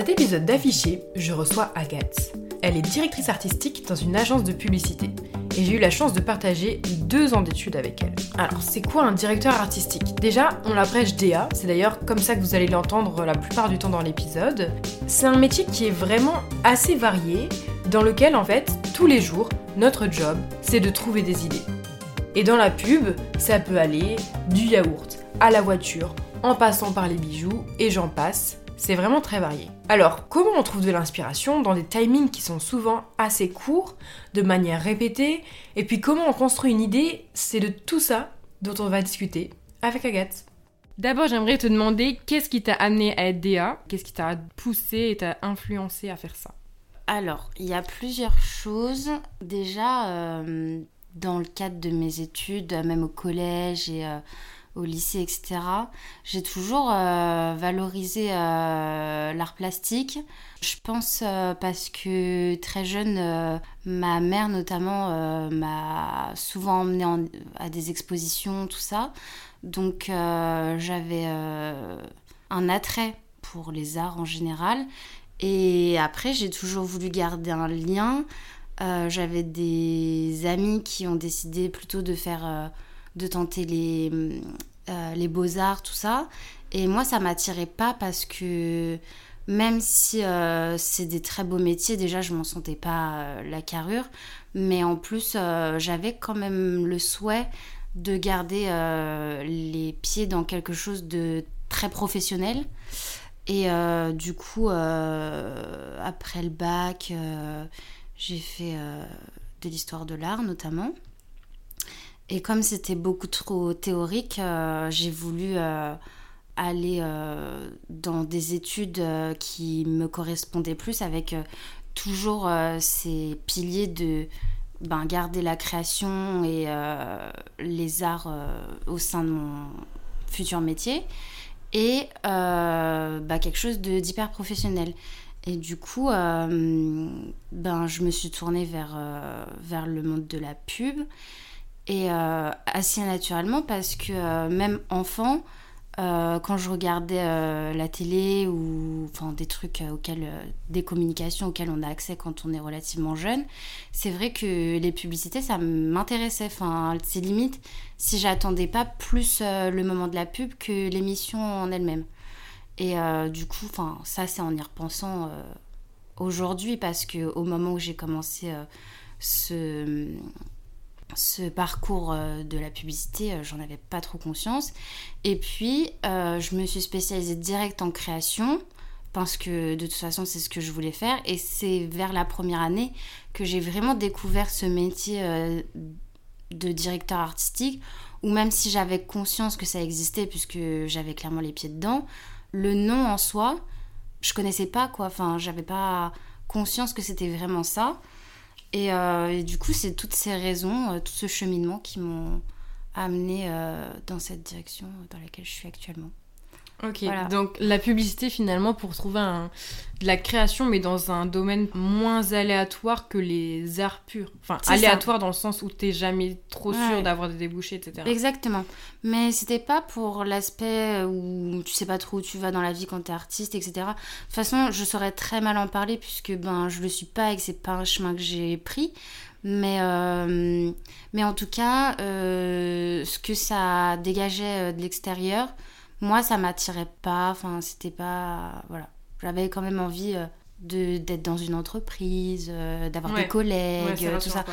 cet épisode d'Affiché, je reçois Agathe. Elle est directrice artistique dans une agence de publicité et j'ai eu la chance de partager deux ans d'études avec elle. Alors, c'est quoi un directeur artistique? Déjà, on l'abrège DA, c'est d'ailleurs comme ça que vous allez l'entendre la plupart du temps dans l'épisode. C'est un métier qui est vraiment assez varié, dans lequel en fait, tous les jours, notre job, c'est de trouver des idées. Et dans la pub, ça peut aller du yaourt à la voiture, en passant par les bijoux, et j'en passe. C'est vraiment très varié. Alors, comment on trouve de l'inspiration dans des timings qui sont souvent assez courts, de manière répétée, et puis comment on construit une idée, c'est de tout ça dont on va discuter avec Agathe. D'abord, j'aimerais te demander qu'est-ce qui t'a amené à être DA Qu'est-ce qui t'a poussé et t'a influencé à faire ça? Alors, il y a plusieurs choses. Déjà, euh, dans le cadre de mes études, même au collège et euh, au lycée, etc., j'ai toujours euh, valorisé euh, l'art plastique. Je pense euh, parce que très jeune, ma mère notamment m'a souvent emmenée à des expositions, tout ça. Donc j'avais un attrait pour les arts en général. Et après, j'ai toujours voulu garder un lien. j'avais des amis qui ont décidé plutôt de faire de tenter les, euh, les beaux-arts, tout ça. Et moi, ça m'attirait pas parce que même si euh, c'est des très beaux métiers, déjà, je m'en sentais pas euh, la carrure. Mais en plus, j'avais quand même le souhait de garder les pieds dans quelque chose de très professionnel. Et du coup, après le bac, j'ai fait de l'histoire de l'art notamment. Et comme c'était beaucoup trop théorique, euh, j'ai voulu euh, aller euh, dans des études qui me correspondaient plus avec toujours ces piliers de ben, garder la création et les arts au sein de mon futur métier et bah, quelque chose d'hyper professionnel. Et du coup, ben, je me suis tournée vers, vers le monde de la pub. Et euh, assez naturellement parce que euh, même enfant, euh, quand je regardais la télé ou enfin des trucs auxquels des communications auxquelles on a accès quand on est relativement jeune c'est vrai que les publicités ça m'intéressait. Enfin c'est limite si j'attendais pas plus le moment de la pub que l'émission en elle-même. Et du coup enfin ça c'est en y repensant aujourd'hui parce que au moment où j'ai commencé ce ce parcours euh, de la publicité, euh, j'en avais pas trop conscience. Et puis, euh, je me suis spécialisée direct en création parce que de toute façon, c'est ce que je voulais faire. Et c'est vers la première année que j'ai vraiment découvert ce métier de directeur artistique, ou même si j'avais conscience que ça existait, puisque j'avais clairement les pieds dedans, le nom en soi, je connaissais pas quoi. Enfin, j'avais pas conscience que c'était vraiment ça. Euh, et, du coup, c'est toutes ces raisons, euh, tout ce cheminement qui m'ont amené euh, dans cette direction dans laquelle je suis actuellement. Ok, donc la publicité finalement pour trouver de la création mais dans un domaine moins aléatoire que les arts purs. Enfin, aléatoire dans le sens où t'es jamais trop sûr d'avoir des débouchés, etc. Exactement. Mais c'était pas pour l'aspect où tu sais pas trop où tu vas dans la vie quand t'es artiste, etc. De toute façon, je saurais très mal en parler puisque ben je le suis pas et que c'est pas un chemin que j'ai pris. Mais, euh, mais en tout cas, euh, ce que ça dégageait de l'extérieur, moi, ça m'attirait pas. Enfin, c'était pas. Voilà. J'avais quand même envie euh, de d'être dans une entreprise, euh, d'avoir des collègues, tout ça.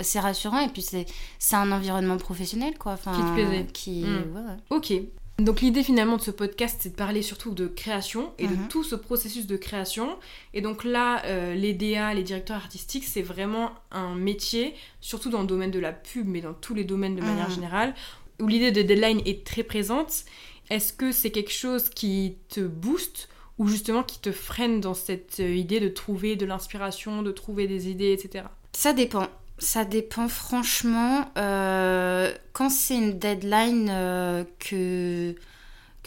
C'est rassurant et puis c'est un environnement professionnel, quoi. Enfin, qui te plaisait. Qui... Hmm. Ok. Donc l'idée finalement de ce podcast, c'est de parler surtout de création et de mhm. tout ce processus de création. Et donc là, euh, les DA, les directeurs artistiques, c'est vraiment un métier, surtout dans le domaine de la pub, mais dans tous les domaines de manière mhm. générale, où l'idée de deadline est très présente est-ce que c'est quelque chose qui te booste ou justement qui te freine dans cette euh, idée de trouver de l'inspiration, de trouver des idées, etc. Ça dépend. Ça dépend franchement. Euh, quand c'est une deadline euh, que,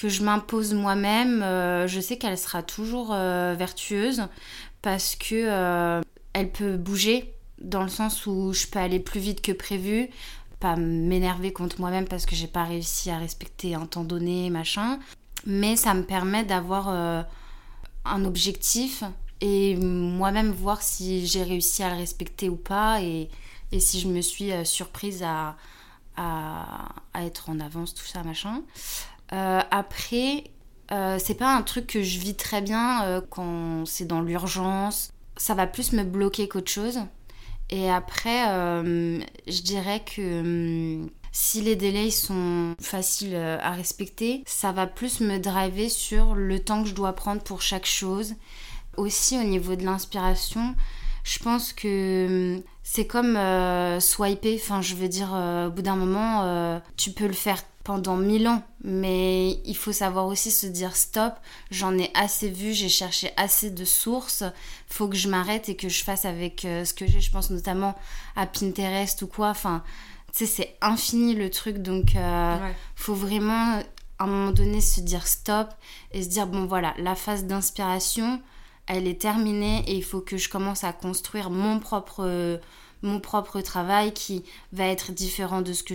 je m'impose moi-même, je sais qu'elle sera toujours vertueuse parce que elle peut bouger dans le sens où je peux aller plus vite que prévu pas m'énerver contre moi-même parce que j'ai pas réussi à respecter un temps donné, machin. Mais ça me permet d'avoir euh, un objectif et moi-même voir si j'ai réussi à le respecter ou pas et, et si je me suis euh, surprise à, à, être en avance, tout ça, machin. Euh, après, euh, c'est pas un truc que je vis très bien quand c'est dans l'urgence. Ça va plus me bloquer qu'autre chose. Et après, euh, je dirais que hum, si les délais sont faciles euh, à respecter, ça va plus me driver sur le temps que je dois prendre pour chaque chose. Aussi au niveau de l'inspiration, je pense que hum, c'est comme euh, swiper. Enfin, je veux dire, euh, au bout d'un moment, euh, tu peux le faire pendant mille ans, mais il faut savoir aussi se dire stop. J'en ai assez vu, j'ai cherché assez de sources. Faut que je m'arrête et que je fasse avec euh, ce que j'ai. Je pense notamment à Pinterest ou quoi. Enfin, tu sais, c'est infini le truc, donc Ouais. faut vraiment à un moment donné se dire stop et se dire bon voilà, la phase d'inspiration, elle est terminée et il faut que je commence à construire mon propre euh, mon propre travail qui va être différent de ce que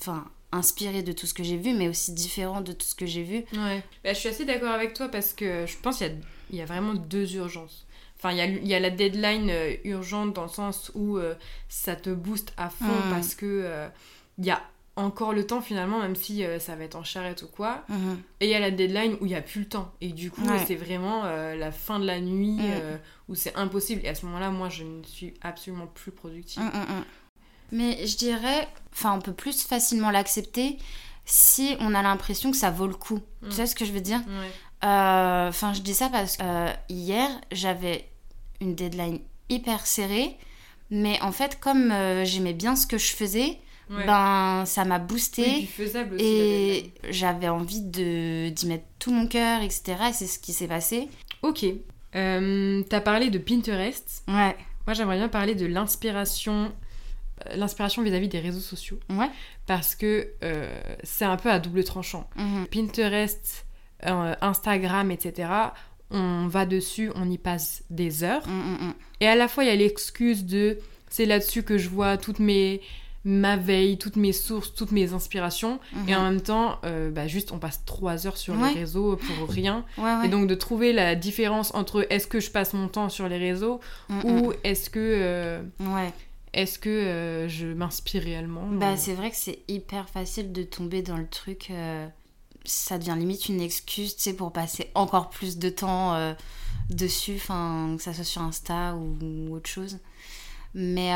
enfin inspiré de tout ce que j'ai vu mais aussi différent de tout ce que j'ai vu. Ouais. Bah, je suis assez d'accord avec toi parce que je pense qu'il y y a vraiment deux urgences. Enfin, il y a, il y a la deadline euh, urgente dans le sens où euh, ça te booste à fond Mm. parce que euh, y a encore le temps finalement, même si euh, ça va être en charrette ou quoi. Mhm. Et il y a la deadline où il n'y a plus le temps. Et du coup, Ouais. c'est vraiment euh, la fin de la nuit Mm. euh, où c'est impossible. Et à ce moment-là, moi, je ne suis absolument plus productive. Mm, mm. Mais je dirais, enfin, on peut plus facilement l'accepter si on a l'impression que ça vaut le coup. Tu sais ce que je veux dire? Enfin, je dis ça parce que hier, j'avais une deadline hyper serrée. Mais en fait, comme j'aimais bien ce que je faisais, Ouais. ben ça m'a Oui, boosté. faisable aussi. et j'avais envie de d'y mettre tout mon cœur, etc. Et c'est ce qui s'est passé. Ok. Euh, T'as parlé de Pinterest. Ouais. Moi, j'aimerais bien parler de l'inspiration, euh, l'inspiration vis-à-vis des réseaux sociaux, Ouais. parce que euh, c'est un peu à double tranchant. Mhm. Pinterest, euh, Instagram, etc. On va dessus, on y passe des heures, mm, mm. et à la fois il y a l'excuse de c'est là-dessus que je vois toutes mes ma veille, toutes mes sources, toutes mes inspirations, Mhm. et en même temps, euh, bah, juste on passe trois heures sur Ouais. les réseaux pour rien. Ouais, ouais. Et donc de trouver la différence entre est-ce que je passe mon temps sur les réseaux Mm, ou est-ce que euh, mm. Ouais. est-ce que euh, je m'inspire réellement Bah, euh, c'est vrai que c'est hyper facile de tomber dans le truc. ça devient limite une excuse, tu sais, pour passer encore plus de temps dessus, enfin, que ça soit sur Insta ou, ou autre chose. Mais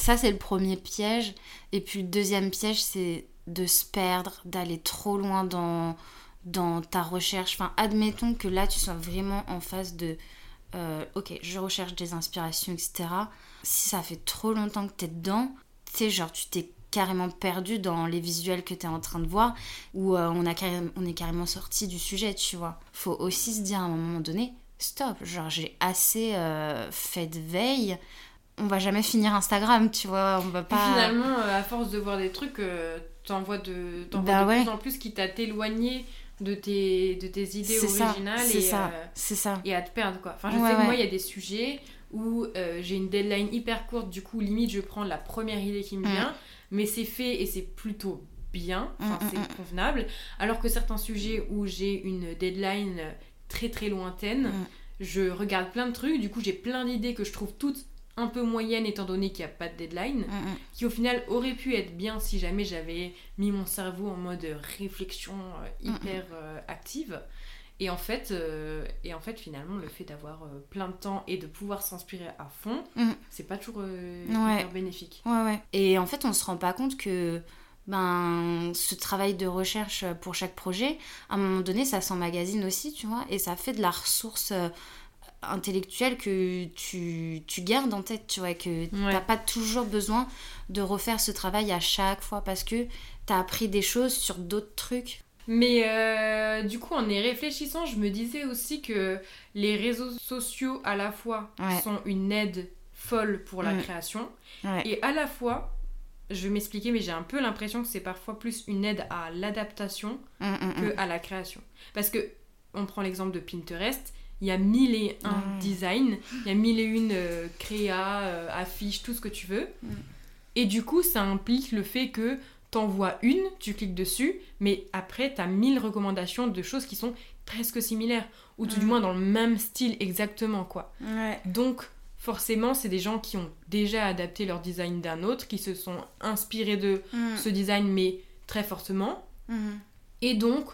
ça, c'est le premier piège. Et puis le deuxième piège, c'est de se perdre, d'aller trop loin dans, dans ta recherche. Enfin, admettons que là, tu sois vraiment en phase de euh, ok, je recherche des inspirations, etc. Si ça fait trop longtemps que t'es dedans, tu sais, genre, tu t'es carrément perdu dans les visuels que t'es en train de voir, ou euh, on, a on est carrément sorti du sujet, tu vois. Faut aussi se dire à un moment donné, stop, genre, j'ai assez euh, fait de veille. On va jamais finir Instagram, tu vois, on va finalement, euh, à force de voir des trucs, euh, t'en vois de, t'en Bah vois de ouais. plus en plus qui t'a éloigné de tes, de tes idées ça, originales c'est et, ça, euh, c'est ça. et à te perdre quoi. Enfin, je Ouais, sais que ouais. moi, il y a des sujets où euh, j'ai une deadline hyper courte, du coup, limite, je prends la première idée qui me Mm. vient, mais c'est fait et c'est plutôt bien, enfin, Mm, mm, c'est mm. convenable. Alors que certains sujets où j'ai une deadline très très lointaine, Mm. je regarde plein de trucs, du coup, j'ai plein d'idées que je trouve toutes un peu moyennes étant donné qu'il n'y a pas de deadline Mm, mm. qui au final aurait pu être bien si jamais j'avais mis mon cerveau en mode réflexion euh, hyper euh, active. Et en, fait, euh, et en fait, finalement, le fait d'avoir plein de temps et de pouvoir s'inspirer à fond, Mm. c'est pas toujours Ouais. bénéfique. Ouais, ouais. Et en fait, on se rend pas compte que ben, ce travail de recherche pour chaque projet, à un moment donné, ça s'emmagasine aussi, tu vois, et ça fait de la ressource intellectuelle que tu, tu gardes en tête, tu vois, que Ouais. t'as pas toujours besoin de refaire ce travail à chaque fois parce que t'as appris des choses sur d'autres trucs. Mais euh, du coup, en y réfléchissant, je me disais aussi que les réseaux sociaux, à la fois, Ouais. sont une aide folle pour la Mm. création. Et à la fois, je vais m'expliquer, mais j'ai un peu l'impression que c'est parfois plus une aide à l'adaptation Mm, mm, mm. que à la création. Parce que, on prend l'exemple de Pinterest, il y a mille et un Ouais. designs, il y a mille et une euh, créas, euh, affiches, tout ce que tu veux. Mm. Et du coup, ça implique le fait que t'en vois une, tu cliques dessus, mais après, t'as mille recommandations de choses qui sont presque similaires, ou tout du Mm. moins dans le même style exactement, quoi. Ouais. Donc, forcément, c'est des gens qui ont déjà adapté leur design d'un autre, qui se sont inspirés de Mm. ce design, mais très fortement. Et donc,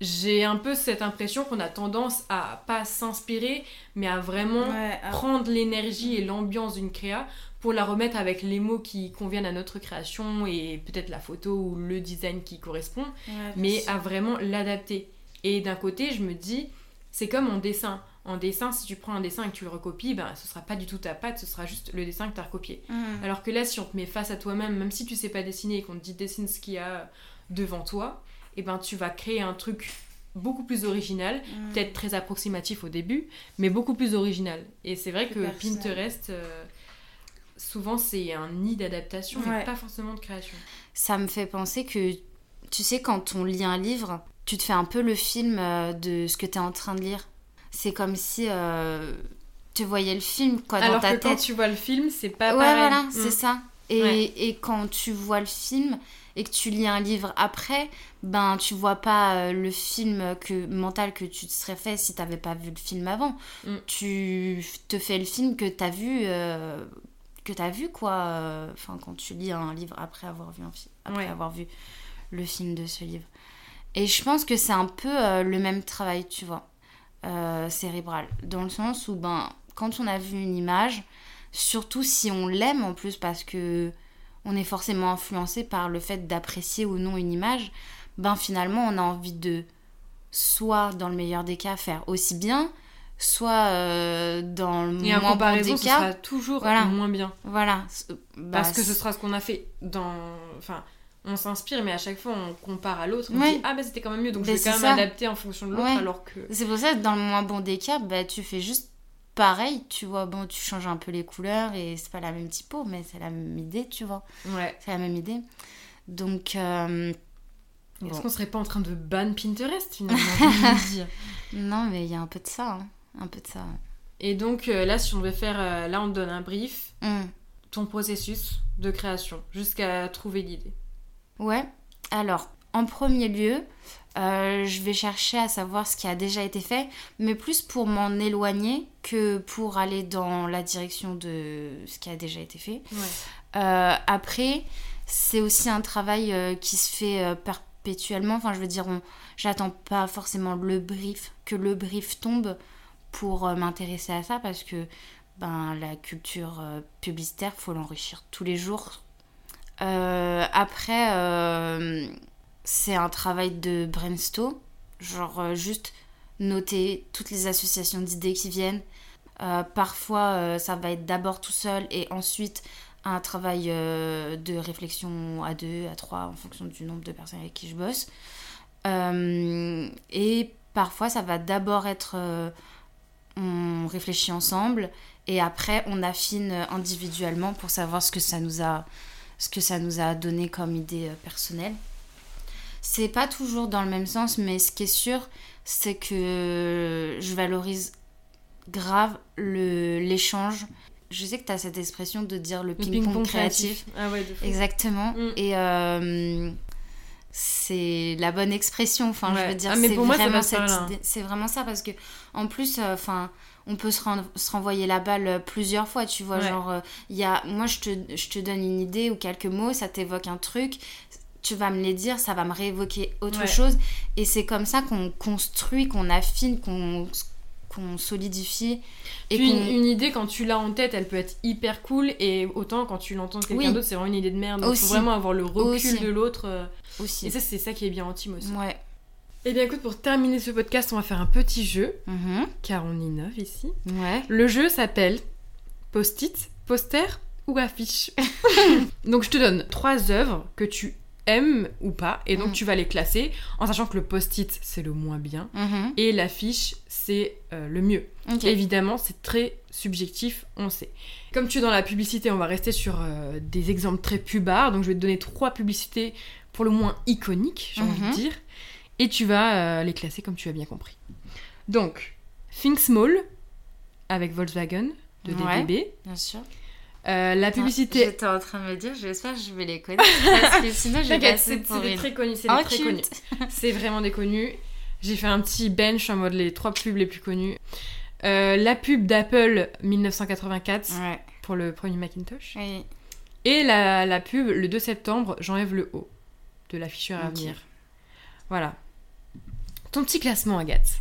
j'ai un peu cette impression qu'on a tendance à pas s'inspirer, mais à vraiment Ouais, ah, prendre l'énergie et l'ambiance d'une créa pour la remettre avec les mots qui conviennent à notre création et peut-être la photo ou le design qui correspond, ouais, mais à vraiment l'adapter. Et d'un côté, je me dis, c'est comme en dessin. En dessin, si tu prends un dessin et que tu le recopies, ben, ce sera pas du tout ta patte, ce sera juste le dessin que tu as recopié. Mhm. Alors que là, si on te met face à toi-même, même si tu sais pas dessiner et qu'on te dit dessine ce qu'il y a devant toi, et ben tu vas créer un truc beaucoup plus original, Mhm. peut-être très approximatif au début, mais beaucoup plus original. Et c'est vrai Plus que. Pinterest, euh, souvent c'est un nid d'adaptation, mais pas forcément de création. Ça me fait penser que, tu sais, quand on lit un livre, tu te fais un peu le film euh, de ce que tu es en train de lire. C'est comme si euh, tu voyais le film quoi, dans Alors ta que quand tu vois le film, c'est pas ouais, pareil. voilà, Mm. c'est ça. Et, Ouais. et quand tu vois le film et que tu lis un livre après, ben tu vois pas euh, le film que, mental que tu te serais fait si t'avais pas vu le film avant. Mm. Tu te fais le film que t'as vu, euh, que t'as vu quoi. euh, Enfin, quand tu lis un livre après avoir vu un film, après Ouais. avoir vu le film de ce livre. Et je pense que c'est un peu euh, le même travail, tu vois, euh, cérébral, dans le sens où ben quand on a vu une image, surtout si on l'aime en plus parce que on est forcément influencé par le fait d'apprécier ou non une image, ben finalement on a envie de soit dans le meilleur des cas faire aussi bien, soit euh, dans le Et moins bon des ce cas, sera toujours Voilà. moins bien. voilà. Bah, Parce que ce sera ce qu'on a fait dans. Enfin, on s'inspire, mais à chaque fois on compare à l'autre. On Ouais. dit Ah, bah c'était quand même mieux, donc Mais je vais quand même ça. adapter en fonction de l'autre, Ouais. alors que. C'est pour ça que dans le moins bon des cas, bah, tu fais juste pareil, tu vois. Bon, tu changes un peu les couleurs et c'est pas la même typo, mais c'est la même idée, tu vois. Ouais. C'est la même idée. Donc, euh, Est-ce Bon. qu'on serait pas en train de ban Pinterest finalement dire non, mais il y a un peu de ça. hein. Un peu de ça. Et donc euh, là, si on devait faire. euh, là, on te donne un brief, Hum. ton processus de création, jusqu'à trouver l'idée. Ouais. Alors, en premier lieu, euh, je vais chercher à savoir ce qui a déjà été fait, mais plus pour m'en éloigner que pour aller dans la direction de ce qui a déjà été fait. Ouais. Euh, après, c'est aussi un travail euh, qui se fait perpétuellement. Enfin, je veux dire, on... j'attends pas forcément le brief, que le brief tombe pour m'intéresser à ça parce que ben, la culture publicitaire, faut l'enrichir tous les jours. Après, c'est un travail de brainstorm, genre euh, juste noter toutes les associations d'idées qui viennent. Euh, parfois, euh, ça va être d'abord tout seul et ensuite un travail de réflexion à deux, à trois, en fonction du nombre de personnes avec qui je bosse. Et parfois, ça va d'abord être on réfléchit ensemble et après on affine individuellement pour savoir ce que ça nous a, ce que ça nous a donné comme idée personnelle. C'est pas toujours dans le même sens, mais ce qui est sûr, c'est que je valorise grave le- l'échange. Je sais que tu as cette expression de dire le ping-pong créatif. Ah ouais, de. Exactement. Mm. Et euh, c'est la bonne expression. Enfin, je veux dire, Ah, mais c'est vraiment cette C'est vraiment ça parce que en plus, euh, enfin. on peut se, ren- se renvoyer la balle euh, plusieurs fois, tu vois. Ouais. Genre, euh, il y a, moi, je te, je te donne une idée ou quelques mots, ça t'évoque un truc, tu vas me les dire, ça va me réévoquer autre Ouais. chose. Et c'est comme ça qu'on construit, qu'on affine, qu'on qu'on solidifie. Et Puis une, une idée, quand tu l'as en tête, elle peut être hyper cool, et autant quand tu l'entends de quelqu'un Oui. d'autre, c'est vraiment une idée de merde. Aussi. faut vraiment avoir le recul Aussi. de l'autre. euh, aussi. Et ça, c'est ça qui est bien en team aussi. Ouais. Et bien, écoute, pour terminer ce podcast, on va faire un petit jeu, Mhm. car on innove ici. Ouais. Le jeu s'appelle Post-it, poster ou affiche? donc, je te donne trois œuvres que tu aimes ou pas, et donc Mm. tu vas les classer, en sachant que le post-it, c'est le moins bien, Mhm. et l'affiche, c'est euh, le mieux. Évidemment, c'est très subjectif, on sait. Comme tu es dans la publicité, on va rester sur euh, des exemples très pubards. Donc, je vais te donner trois publicités pour le moins iconiques, j'ai envie de dire. Et tu vas euh, les classer comme tu as bien compris. Donc, Think Small avec Volkswagen de Ouais. DDB. Bien sûr. Euh, la publicité. J'étais en train de me dire, j'espère que je vais les connaître. parce que sinon, je vais passer c'est pour c'est des une très connus, c'est des très connus. C'est vraiment des connus. J'ai fait un petit bench en mode les trois pubs les plus connues. Euh, la pub d'Apple 1984 Ouais. pour le premier Macintosh. Oui. Et la, la pub le 2 septembre, j'enlève le haut de l'afficheur à venir. Voilà. Ton petit classement, Agathe.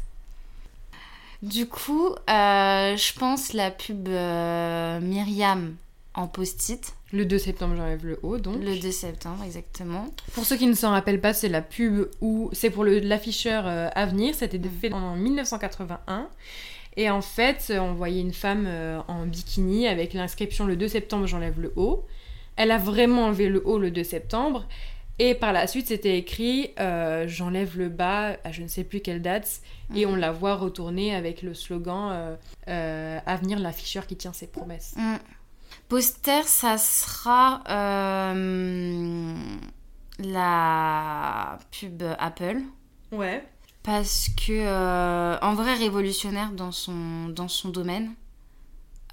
Du coup, euh, je pense la pub euh, Myriam en post-it, Le 2 septembre, j'enlève le haut, donc. le 2 septembre exactement. Pour ceux qui ne s'en rappellent pas, c'est la pub où c'est pour l'afficheur euh, Avenir. C'était fait en 1981. Et en fait, euh, on voyait une femme euh, en bikini avec l'inscription le 2 septembre, j'enlève le haut. Elle a vraiment enlevé le haut le 2 septembre. Et par la suite, c'était écrit euh, j'enlève le bas à je ne sais plus quelle date. Et on la voit retourner avec le slogan euh, euh, Avenir, l'afficheur qui tient ses promesses. Mm. Poster, ça sera euh, la pub Apple. Ouais. Parce que, euh, en vrai, révolutionnaire dans son, dans son domaine.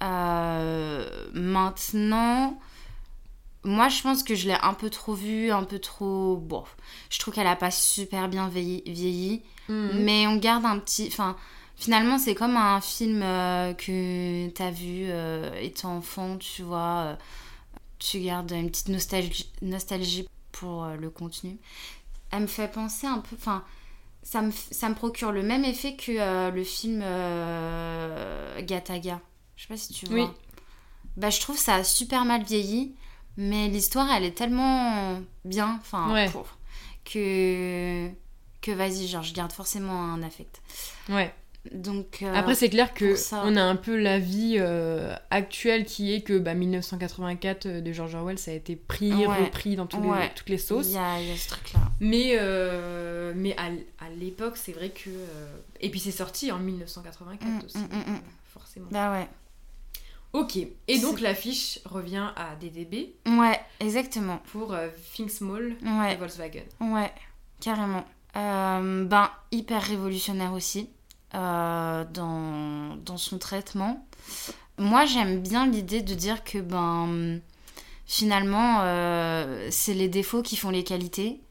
Euh, maintenant, moi, je pense que je l'ai un peu trop vue, un peu trop. Bon, je trouve qu'elle a pas super bien vieilli. vieilli Mhm. mais on garde un petit. Enfin, finalement, c'est comme un film euh, que t'as vu euh, étant enfant, tu vois. euh, tu gardes une petite nostalgie, nostalgie pour euh, le contenu. Elle me fait penser un peu. Enfin, ça me, ça me procure le même effet que euh, le film Gataga. Je sais pas si tu vois. Oui. Bah, je trouve ça a super mal vieilli, mais l'histoire, elle est tellement bien. Enfin, Ouais. que que vas-y, genre je garde forcément un affect. Ouais. Donc euh, Après, c'est clair que ça. on a un peu la vie euh, actuelle qui est que bah, 1984 euh, de George Orwell, ça a été pris, Ouais. repris dans tous les- Ouais. toutes les il sauces. y a, il y a ce truc là. Mais, euh, mais à, à l'époque, c'est vrai que. Et puis c'est sorti en 1984 Mm, aussi, mm, mm, forcément. Bah ouais. Ok, et donc l'affiche revient à DDB Ouais, exactement. pour Think Small et Volkswagen. ouais, carrément. Ben hyper révolutionnaire aussi euh, dans, dans son traitement. Moi j'aime bien l'idée de dire que ben finalement euh, c'est les défauts qui font les qualités.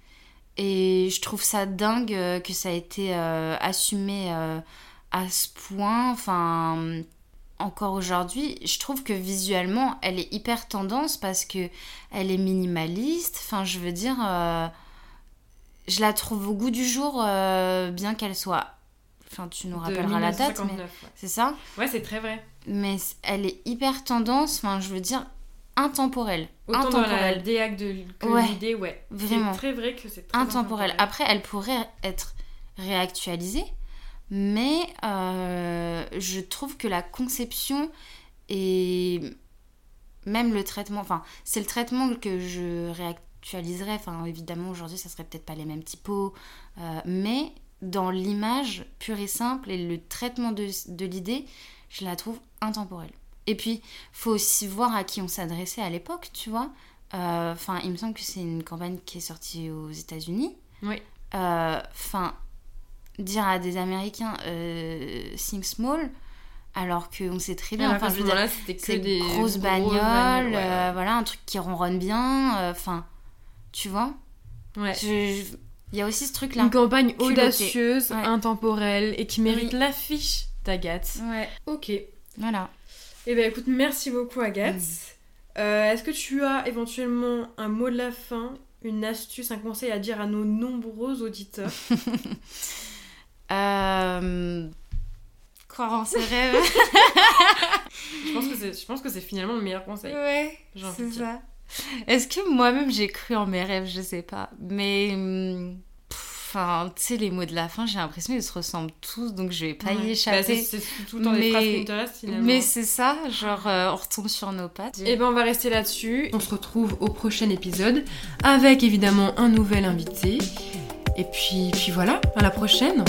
Et je trouve ça dingue euh, que ça a été assumé à ce point. Enfin, encore aujourd'hui, je trouve que visuellement, elle est hyper tendance parce que elle est minimaliste. Enfin, je veux dire, je la trouve au goût du jour, bien qu'elle soit. Enfin, tu nous rappelleras la date, mais 1959, ouais. c'est ça. Ouais, c'est très vrai. Mais elle est hyper tendance. Enfin, je veux dire, intemporelle. Autant dans la intemporelle. De que Ouais, l'idée, ouais. vraiment. C'est très vrai que c'est très intemporelle. Après, elle pourrait être réactualisée, mais euh, je trouve que la conception et même le traitement, enfin, c'est le traitement que je réactualiserais. Enfin, évidemment, aujourd'hui, ça serait peut-être pas les mêmes typos, euh, mais dans l'image pure et simple et le traitement de, de l'idée, je la trouve intemporelle. Et puis, faut aussi voir à qui on s'adressait à l'époque, tu vois. Euh, Enfin, il me semble que c'est une campagne qui est sortie aux États-Unis. Oui. Euh, Enfin, dire à des Américains euh, think small, alors qu'on sait très bien. Enfin, je veux dire, c'était que des grosses bagnoles, ouais, euh, voilà, un truc qui ronronne bien. Enfin, tu vois. ouais. Je- je- Il y a aussi ce truc-là. Une campagne Culottée. audacieuse, Ouais. intemporelle et qui mérite Oui. l'affiche d'Agathe. Ouais. Ok. Eh Voilà. ben écoute, merci beaucoup Agathe. Euh, Est-ce que tu as éventuellement un mot de la fin, une astuce, un conseil à dire à nos nombreux auditeurs? Euh... Croire en ses rêves. Je pense que c'est, finalement le meilleur conseil. ouais, c'est ça. Est-ce que moi-même j'ai cru en mes rêves? Je sais pas. Mais. pff, Enfin, tu sais, les mots de la fin, j'ai l'impression qu'ils se ressemblent tous, donc je vais pas Ouais. y échapper. c'est, c'est tout le temps des Mais- phrases Pinterest finalement. mais c'est ça, genre, euh, on retombe sur nos pattes. Et ben on va rester là-dessus. On se retrouve au prochain épisode avec évidemment un nouvel invité. Et puis, puis voilà, à la prochaine.